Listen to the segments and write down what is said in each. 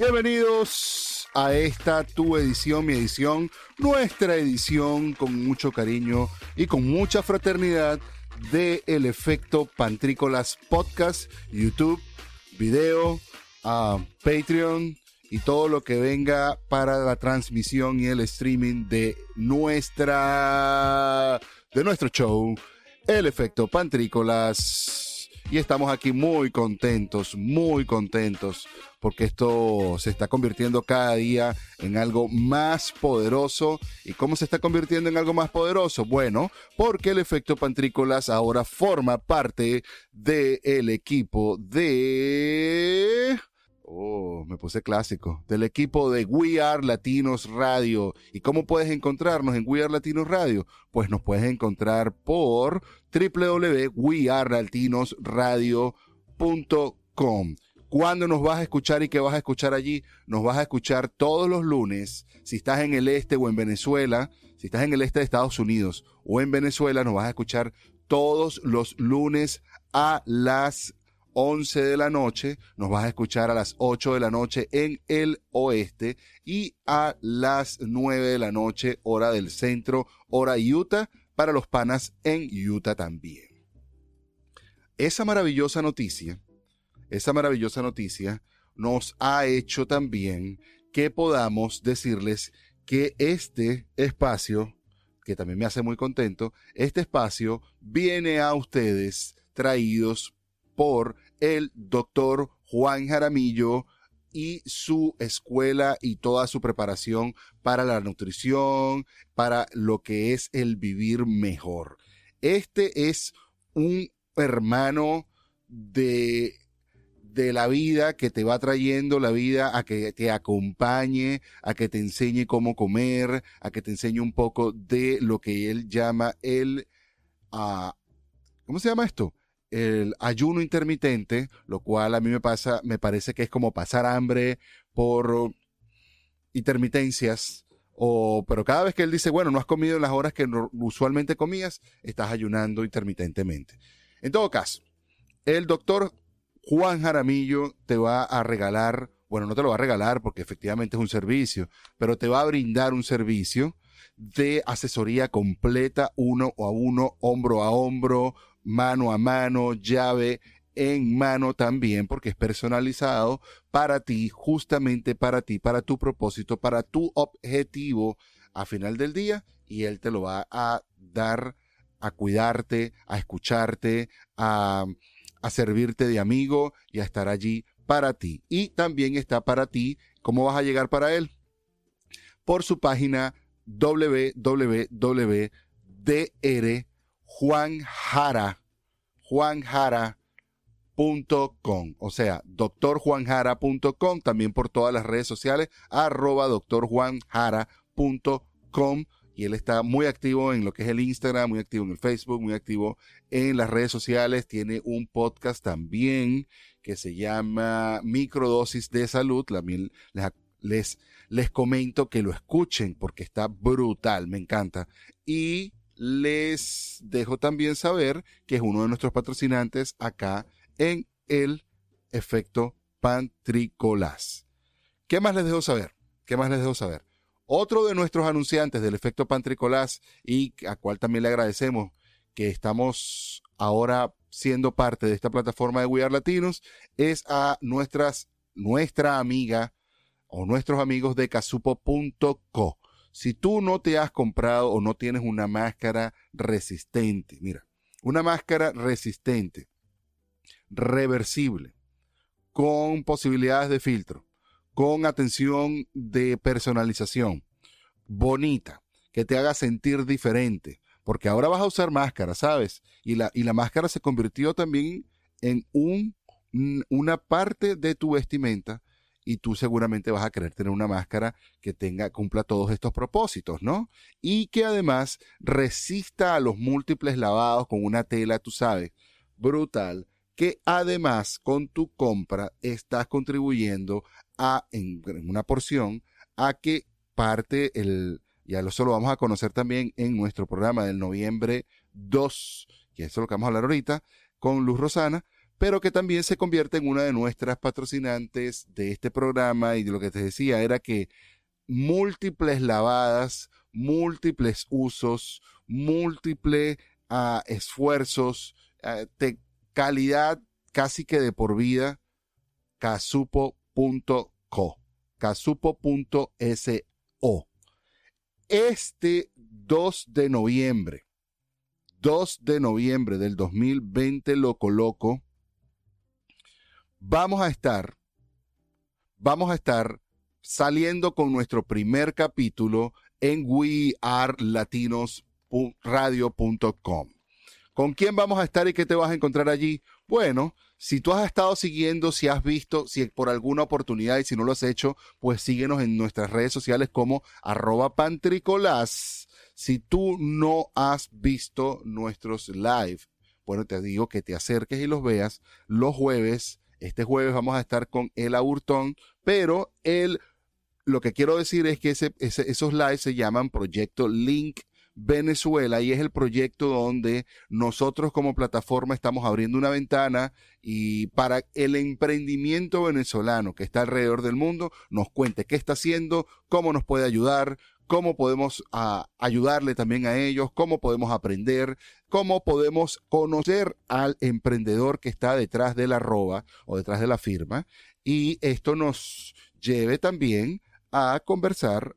Bienvenidos a esta tu edición, mi edición, nuestra edición con mucho cariño y con mucha fraternidad de El Efecto Pantrícolas Podcast, YouTube, video, a Patreon y todo lo que venga para la transmisión y el streaming de nuestra de nuestro show El Efecto Pantrícolas. Y estamos aquí muy contentos, muy contentos, porque esto se está convirtiendo cada día en algo más poderoso. ¿Y cómo se está convirtiendo en algo más poderoso? Bueno, porque el efecto Pantrícolas ahora forma parte del equipo de... Oh, me puse clásico. Del equipo de We Are Latinos Radio. ¿Y cómo puedes encontrarnos en We Are Latinos Radio? Pues nos puedes encontrar por www.wearelatinosradio.com. ¿Cuándo nos vas a escuchar y qué vas a escuchar allí? Nos vas a escuchar todos los lunes. Si estás en el este o en Venezuela, si estás en el este de Estados Unidos o en Venezuela, nos vas a escuchar todos los lunes a las 11 de la noche, nos vas a escuchar a las 8 de la noche en el oeste y a las 9 de la noche hora del centro, hora Utah, para los panas en Utah también. Esa maravillosa noticia, esa maravillosa noticia nos ha hecho también que podamos decirles que este espacio, que también me hace muy contento, este espacio viene a ustedes traídos por el doctor Juan Jaramillo y su escuela y toda su preparación para la nutrición, para lo que es el vivir mejor. Este es un hermano de de la vida que te va trayendo la vida a que te acompañe, a que te enseñe cómo comer, a que te enseñe un poco de lo que él llama el, uh, ¿cómo se llama esto? El ayuno intermitente, lo cual a mí me pasa, me parece que es como pasar hambre por intermitencias, o, pero cada vez que él dice, bueno, no has comido en las horas que usualmente comías, estás ayunando intermitentemente. En todo caso, el doctor Juan Jaramillo te va a regalar, bueno, no te lo va a regalar porque efectivamente es un servicio, pero te va a brindar un servicio de asesoría completa, uno a uno, hombro a hombro, mano a mano, llave en mano también, porque es personalizado para ti, justamente para ti, para tu propósito, para tu objetivo a final del día, y él te lo va a dar a cuidarte, a escucharte, a, servirte de amigo y a estar allí para ti. Y también está para ti, ¿cómo vas a llegar para él? Por su página www.dr juanjara, juanjara.com, o sea, doctorjuanjara.com, también por todas las redes sociales, arroba doctorjuanjara.com, y él está muy activo en lo que es el Instagram, muy activo en el Facebook, muy activo en las redes sociales, tiene un podcast también que se llama Microdosis de Salud, también les, les, les comento que lo escuchen porque está brutal, me encanta. Y les dejo también saber que es uno de nuestros patrocinantes acá en el efecto Pantricolas. ¿Qué más les dejo saber? ¿Qué más les dejo saber? Otro de nuestros anunciantes del efecto Pantricolas y a cual también le agradecemos que estamos ahora siendo parte de esta plataforma de We Are Latinos es a nuestras, nuestra amiga o nuestros amigos de casupo.co. Si tú no te has comprado o no tienes una máscara resistente, mira, una máscara resistente, reversible, con posibilidades de filtro, con atención de personalización, bonita, que te haga sentir diferente, porque ahora vas a usar máscara, ¿sabes? Y la, y la máscara se convirtió también en un, una parte de tu vestimenta y tú seguramente vas a querer tener una máscara que tenga, cumpla todos estos propósitos, ¿no? Y que además resista a los múltiples lavados con una tela, tú sabes, brutal, que además con tu compra estás contribuyendo a, en, una porción, a que parte el, ya eso lo vamos a conocer también en nuestro programa del noviembre 2, que eso es lo que vamos a hablar ahorita, con Luz Rosana, pero que también se convierte en una de nuestras patrocinantes de este programa y de lo que te decía era que múltiples lavadas, múltiples usos, múltiples ah, esfuerzos, ah, de calidad casi que de por vida, casupo.co, casupo.so. Este 2 de noviembre, 2 de noviembre del 2020, loco loco, vamos a estar, vamos a estar saliendo con nuestro primer capítulo en wearelatinosradio.com. ¿Con quién vamos a estar y qué te vas a encontrar allí? Bueno, si tú has estado siguiendo, si has visto, si por alguna oportunidad y si no lo has hecho, pues síguenos en nuestras redes sociales como arroba pantricolás. Si tú no has visto nuestros live, bueno, te digo que te acerques y los veas los jueves. Este jueves vamos a estar con el Aburtón, pero el, lo que quiero decir es que esos lives se llaman Proyecto Link Venezuela y es el proyecto donde nosotros como plataforma estamos abriendo una ventana y para el emprendimiento venezolano que está alrededor del mundo nos cuente qué está haciendo, cómo nos puede ayudar, cómo podemos ah, ayudarle también a ellos, cómo podemos aprender, cómo podemos conocer al emprendedor que está detrás de la arroba o detrás de la firma. Y esto nos lleve también a conversar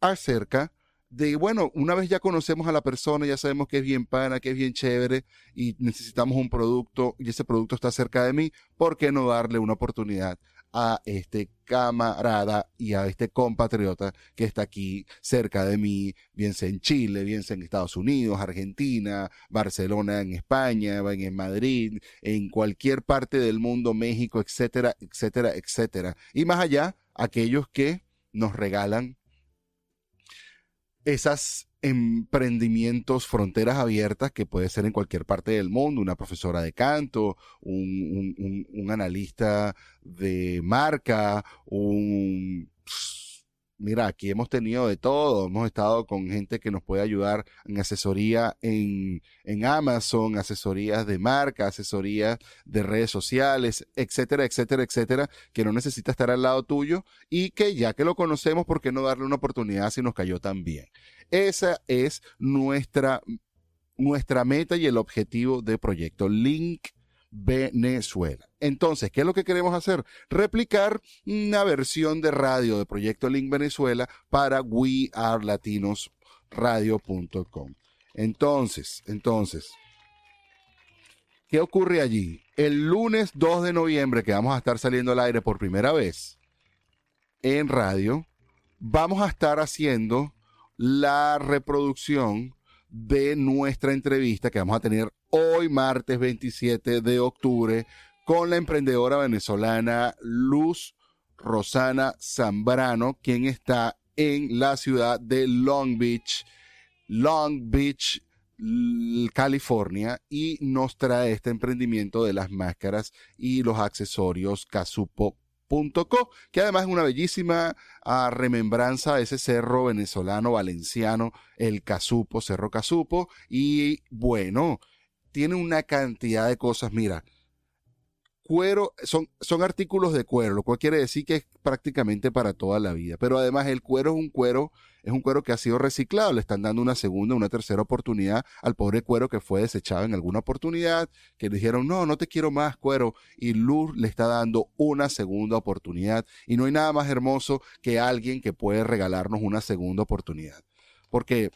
acerca de, bueno, una vez ya conocemos a la persona, ya sabemos que es bien pana, que es bien chévere y necesitamos un producto y ese producto está cerca de mí, ¿por qué no darle una oportunidad a este camarada y a este compatriota que está aquí cerca de mí, bien sea en Chile, bien sea en Estados Unidos, Argentina, Barcelona, en España, en Madrid, en cualquier parte del mundo, México, etcétera, etcétera, etcétera. Y más allá, aquellos que nos regalan esas emprendimientos, fronteras abiertas que puede ser en cualquier parte del mundo, una profesora de canto, un, analista de marca, un mira, aquí hemos tenido de todo, hemos estado con gente que nos puede ayudar en asesoría en, en Amazon, asesorías de marca, asesorías de redes sociales, etcétera, etcétera, etcétera, que no necesita estar al lado tuyo y que ya que lo conocemos, ¿por qué no darle una oportunidad si nos cayó tan bien? Esa es nuestra, nuestra meta y el objetivo de Proyecto Link Venezuela. Entonces, ¿qué es lo que queremos hacer? Replicar una versión de radio de Proyecto Link Venezuela para wearelatinosradio.com. Entonces, entonces, ¿qué ocurre allí? El lunes 2 de noviembre, que vamos a estar saliendo al aire por primera vez en radio, vamos a estar haciendo la reproducción de nuestra entrevista que vamos a tener hoy martes 27 de octubre con la emprendedora venezolana Luz Rosana Zambrano, quien está en la ciudad de Long Beach, Long Beach, California, y nos trae este emprendimiento de las máscaras y los accesorios Casupo Co, que además es una bellísima ah, remembranza de ese cerro venezolano valenciano, el Casupo, Cerro Casupo, y bueno, tiene una cantidad de cosas, mira, cuero, son, son artículos de cuero, lo cual quiere decir que es prácticamente para toda la vida. Pero además el cuero es un cuero, es un cuero que ha sido reciclado. Le están dando una segunda, una tercera oportunidad al pobre cuero que fue desechado en alguna oportunidad, que le dijeron, no, no te quiero más cuero. Y Luz le está dando una segunda oportunidad. Y no hay nada más hermoso que alguien que puede regalarnos una segunda oportunidad. Porque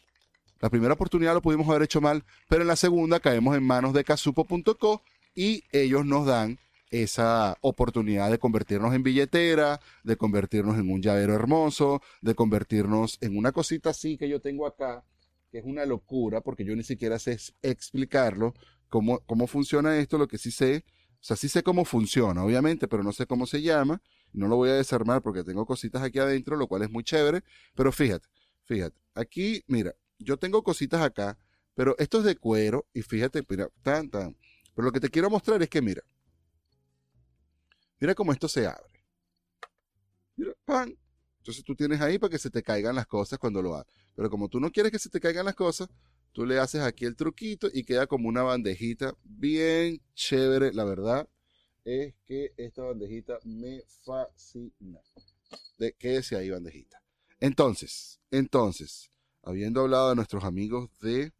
la primera oportunidad lo pudimos haber hecho mal, pero en la segunda caemos en manos de casupo.co y ellos nos dan esa oportunidad de convertirnos en billetera, de convertirnos en un llavero hermoso, de convertirnos en una cosita así que yo tengo acá, que es una locura, porque yo ni siquiera sé explicarlo, cómo, cómo funciona esto, lo que sí sé, o sea, sí sé cómo funciona, obviamente, pero no sé cómo se llama, no lo voy a desarmar porque tengo cositas aquí adentro, lo cual es muy chévere, pero fíjate, fíjate, aquí, mira, yo tengo cositas acá, pero esto es de cuero, y fíjate, mira, tan, tan, pero lo que te quiero mostrar es que, mira, Mira cómo esto se abre. Mira, ¡pam! Entonces tú tienes ahí para que se te caigan las cosas cuando lo hagas. Pero como tú no quieres que se te caigan las cosas, tú le haces aquí el truquito y queda como una bandejita bien chévere, la verdad es que esta bandejita me fascina. De, quédese ahí, bandejita. Entonces, entonces, habiendo hablado de nuestros amigos de,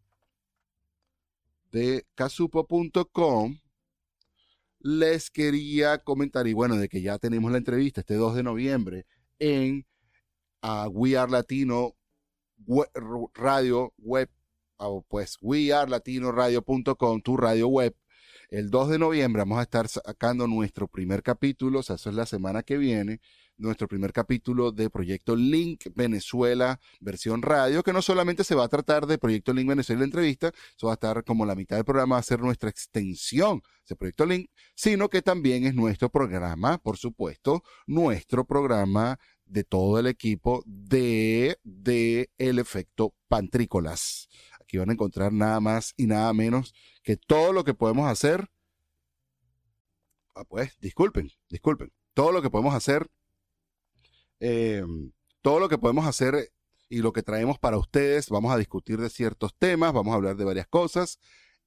de casupo.com, les quería comentar, y bueno, de que ya tenemos la entrevista este 2 de noviembre en uh, We Are Latino Radio Web, o pues wearelatinoradio.com, tu radio web, el 2 de noviembre vamos a estar sacando nuestro primer capítulo, o sea, eso es la semana que viene, nuestro primer capítulo de Proyecto Link Venezuela versión radio, que no solamente se va a tratar de Proyecto Link Venezuela la entrevista, eso va a estar como la mitad del programa, va a ser nuestra extensión de Proyecto Link, sino que también es nuestro programa, por supuesto, nuestro programa de todo el equipo de, de El Efecto Pantrícolas. Aquí van a encontrar nada más y nada menos que todo lo que podemos hacer, ah, pues disculpen, disculpen, todo lo que podemos hacer, em, todo lo que podemos hacer y lo que traemos para ustedes, vamos a discutir de ciertos temas, vamos a hablar de varias cosas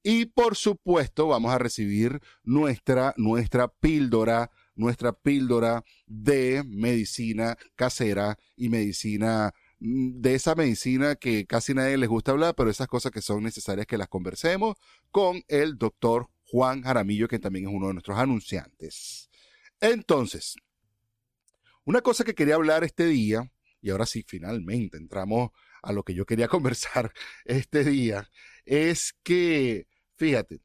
y por supuesto vamos a recibir nuestra, nuestra píldora, nuestra píldora de medicina casera y medicina de esa medicina que casi nadie les gusta hablar, pero esas cosas que son necesarias que las conversemos con el doctor Juan Jaramillo, que también es uno de nuestros anunciantes. Entonces, una cosa que quería hablar este día, y ahora sí, finalmente entramos a lo que yo quería conversar este día, es que, fíjate,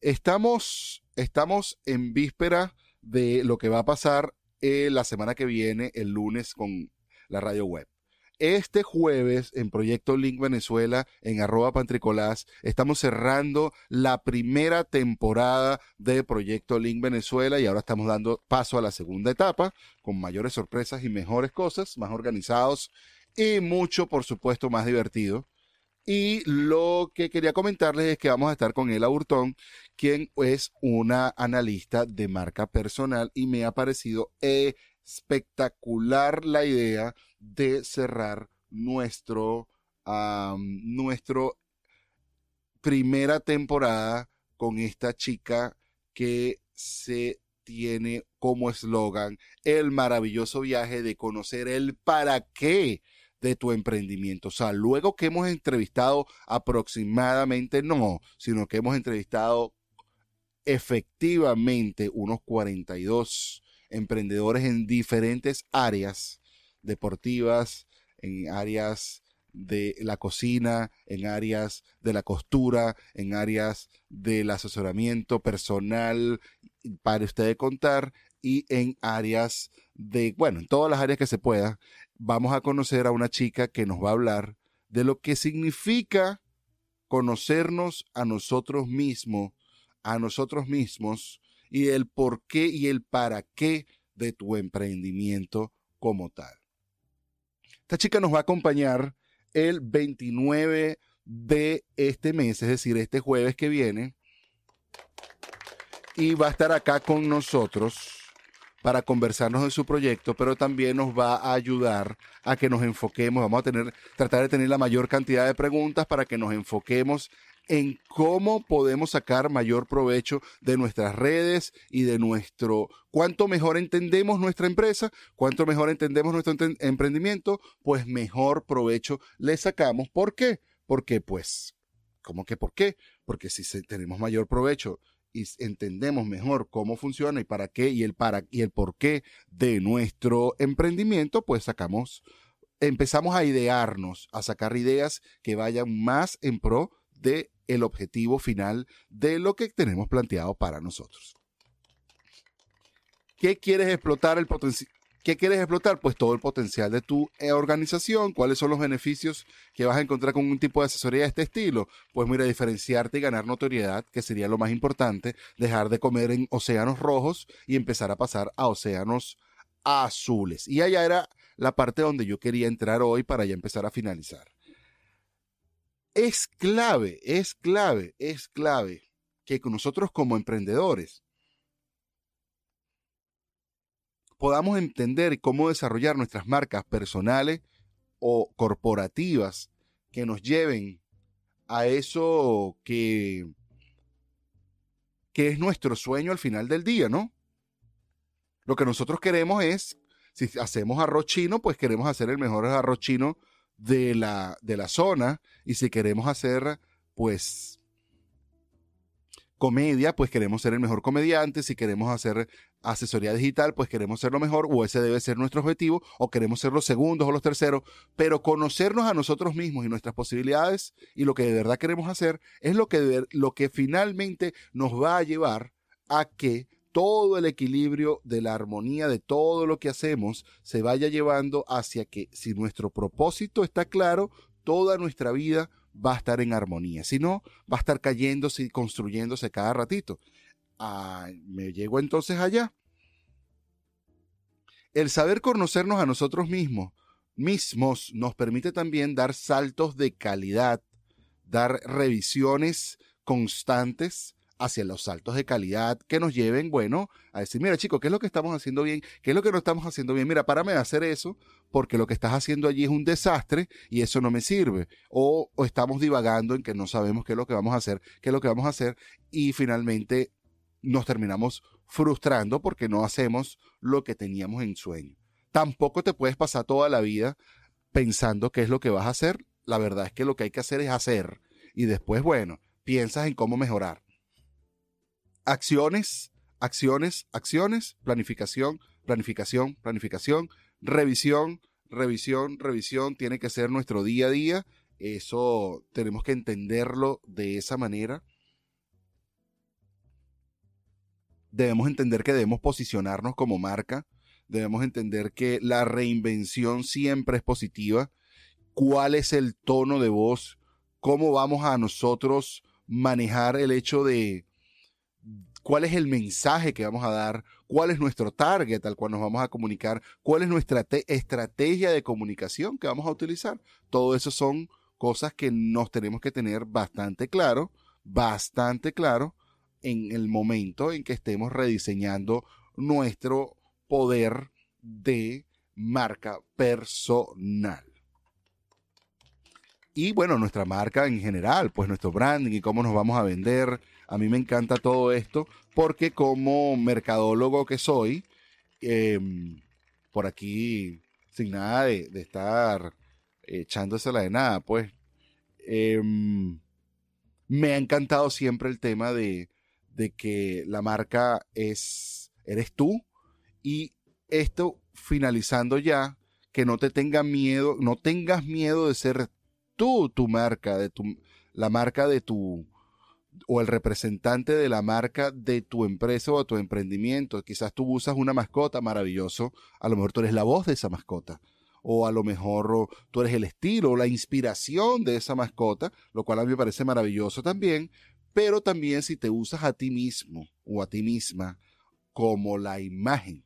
estamos, estamos en víspera de lo que va a pasar eh, la semana que viene, el lunes, con la radio web. Este jueves en Proyecto Link Venezuela, en arroba pantricolás, estamos cerrando la primera temporada de Proyecto Link Venezuela y ahora estamos dando paso a la segunda etapa con mayores sorpresas y mejores cosas, más organizados y mucho, por supuesto, más divertido. Y lo que quería comentarles es que vamos a estar con Ela Hurtón, quien es una analista de marca personal y me ha parecido espectacular la idea de cerrar nuestro, nuestro primera temporada con esta chica que se tiene como eslogan el maravilloso viaje de conocer el para qué de tu emprendimiento. O sea, luego que hemos entrevistado aproximadamente, no, sino que hemos entrevistado efectivamente unos 42 emprendedores en diferentes áreas deportivas, en áreas de la cocina, en áreas de la costura, en áreas del asesoramiento personal, para usted contar, y en áreas de, bueno, en todas las áreas que se pueda, vamos a conocer a una chica que nos va a hablar de lo que significa conocernos a nosotros mismos, a nosotros mismos, y el por qué y el para qué de tu emprendimiento como tal. Esta chica nos va a acompañar el 29 de este mes, es decir, este jueves que viene, y va a estar acá con nosotros para conversarnos de su proyecto, pero también nos va a ayudar a que nos enfoquemos, vamos a tener, tratar de tener la mayor cantidad de preguntas para que nos enfoquemos en cómo podemos sacar mayor provecho de nuestras redes y de nuestro, cuánto mejor entendemos nuestra empresa, cuánto mejor entendemos nuestro emprendimiento, pues mejor provecho le sacamos. ¿Por qué? Porque pues, ¿cómo que por qué? Porque si tenemos mayor provecho y entendemos mejor cómo funciona y para qué y el para y el por qué de nuestro emprendimiento, pues sacamos empezamos a idearnos, a sacar ideas que vayan más en pro de el objetivo final de lo que tenemos planteado para nosotros. ¿Qué quieres explotar el? ¿Qué quieres explotar? Pues todo el potencial de tu eh, organización. ¿Cuáles son los beneficios que vas a encontrar con un tipo de asesoría de este estilo? Pues mira, diferenciarte y ganar notoriedad, que sería lo más importante, dejar de comer en océanos rojos y empezar a pasar a océanos azules. Y allá era la parte donde yo quería entrar hoy para ya empezar a finalizar es clave, es clave, es clave que nosotros como emprendedores podamos entender cómo desarrollar nuestras marcas personales o corporativas que nos lleven a eso que, que es nuestro sueño al final del día, ¿no? Lo que nosotros queremos es, si hacemos arroz chino, pues queremos hacer el mejor arroz chino de la, de la zona. Y si queremos hacer, pues, comedia, pues queremos ser el mejor comediante, si queremos hacer asesoría digital, pues queremos ser lo mejor, o ese debe ser nuestro objetivo, o queremos ser los segundos o los terceros, pero conocernos a nosotros mismos y nuestras posibilidades y lo que de verdad queremos hacer es lo que, lo que finalmente nos va a llevar a que todo el equilibrio de la armonía de todo lo que hacemos se vaya llevando hacia que si nuestro propósito está claro, toda nuestra vida va a estar en armonía. Si no, va a estar cayéndose y construyéndose cada ratito. Ah, me llego entonces allá. El saber conocernos a nosotros mismos, mismos nos permite también dar saltos de calidad, dar revisiones constantes hacia los saltos de calidad que nos lleven, bueno, a decir, mira chicos, ¿qué es lo que estamos haciendo bien? ¿Qué es lo que no estamos haciendo bien? Mira, párame de hacer eso porque lo que estás haciendo allí es un desastre y eso no me sirve. O, o estamos divagando en que no sabemos qué es lo que vamos a hacer, qué es lo que vamos a hacer y finalmente nos terminamos frustrando porque no hacemos lo que teníamos en sueño. Tampoco te puedes pasar toda la vida pensando qué es lo que vas a hacer. La verdad es que lo que hay que hacer es hacer y después, bueno, piensas en cómo mejorar acciones, acciones, acciones, planificación, planificación, planificación, revisión, revisión, revisión, tiene que ser nuestro día a día. Eso tenemos que entenderlo de esa manera. Debemos entender que debemos posicionarnos como marca. Debemos entender que la reinvención siempre es positiva. ¿Cuál es el tono de voz? ¿Cómo vamos a nosotros manejar el hecho de, cuál es el mensaje que vamos a dar, cuál es nuestro target al cual nos vamos a comunicar, cuál es nuestra estrategia de comunicación que vamos a utilizar. Todo eso son cosas que nos tenemos que tener bastante claro, bastante claro en el momento en que estemos rediseñando nuestro poder de marca personal. Y bueno, nuestra marca en general, pues nuestro branding y cómo nos vamos a vender, a mí me encanta todo esto porque como mercadólogo que soy, em, por aquí, sin nada de, estar echándosela de nada, pues em, me ha encantado siempre el tema de, de que la marca es, eres tú y esto finalizando ya, que no te tenga miedo, no tengas miedo de ser tú tu marca, de tu, la marca de tu, o el representante de la marca de tu empresa o tu emprendimiento. Quizás tú usas una mascota maravilloso, a lo mejor tú eres la voz de esa mascota, o a lo mejor tú eres el estilo o la inspiración de esa mascota, lo cual a mí me parece maravilloso también, pero también si te usas a ti mismo o a ti misma como la imagen,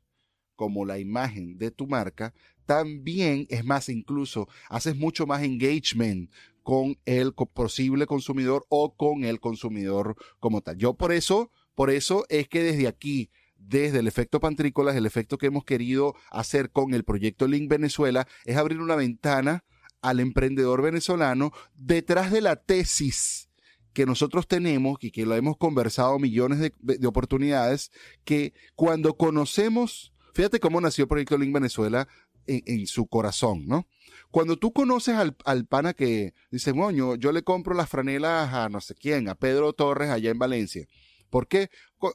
como la imagen de tu marca, también es más, incluso haces mucho más engagement con el posible consumidor o con el consumidor como tal. Yo por eso, por eso es que desde aquí, desde el efecto Pantrícolas, el efecto que hemos querido hacer con el proyecto Link Venezuela es abrir una ventana al emprendedor venezolano detrás de la tesis que nosotros tenemos y que lo hemos conversado millones de, oportunidades, que cuando conocemos, fíjate cómo nació el proyecto Link Venezuela en, su corazón, ¿no? Cuando tú conoces al, al pana que dice, moño, yo le compro las franelas a no sé quién, a Pedro Torres allá en Valencia. ¿Por qué?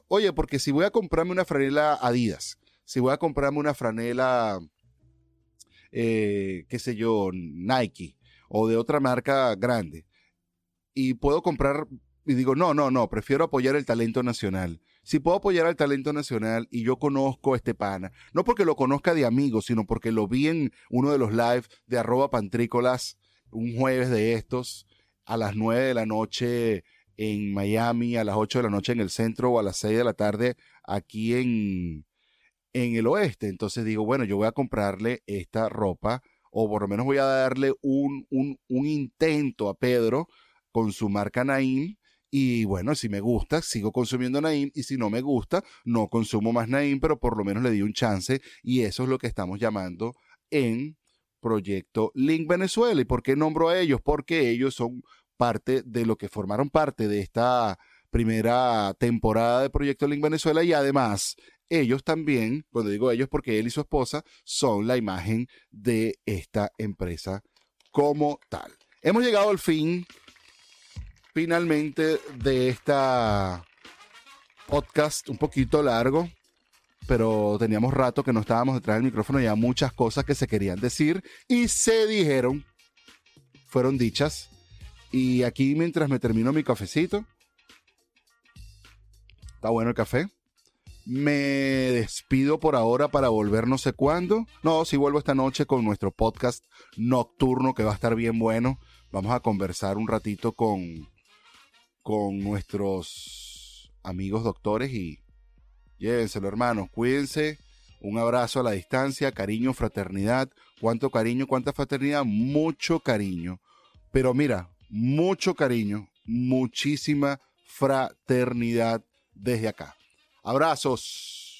Oye, porque si voy a comprarme una franela Adidas, si voy a comprarme una franela, eh, qué sé yo, Nike o de otra marca grande, y puedo comprar, y digo, no, no, no, prefiero apoyar el talento nacional si puedo apoyar al talento nacional y yo conozco a este pana, no porque lo conozca de amigos, sino porque lo vi en uno de los live de arroba pantrícolas un jueves de estos a las nueve de la noche en Miami, a las ocho de la noche en el centro o a las seis de la tarde aquí en, en el oeste. Entonces digo, bueno, yo voy a comprarle esta ropa o por lo menos voy a darle un, un, un intento a Pedro con su marca Naim y bueno, si me gusta, sigo consumiendo Naim. Y si no me gusta, no consumo más Naim, pero por lo menos le di un chance. Y eso es lo que estamos llamando en proyecto Link Venezuela. ¿Y por qué nombro a ellos? Porque ellos son parte de lo que formaron parte de esta primera temporada de Proyecto Link Venezuela y además ellos también, cuando digo ellos porque él y su esposa son la imagen de esta empresa como tal. Hemos llegado al fin, finalmente, de esta podcast un poquito largo, pero teníamos rato que no estábamos detrás del micrófono y había muchas cosas que se querían decir y se dijeron, fueron dichas. Y aquí mientras me termino mi cafecito, está bueno el café. Me despido por ahora para volver no sé cuándo. No, si vuelvo esta noche con nuestro podcast nocturno que va a estar bien bueno. Vamos a conversar un ratito con, con nuestros amigos doctores y llévenselo hermanos, cuídense. Un abrazo a la distancia, cariño, fraternidad. ¿Cuánto cariño, cuánta fraternidad? Mucho cariño. Pero mira, mucho cariño, muchísima fraternidad desde acá. Abrazos.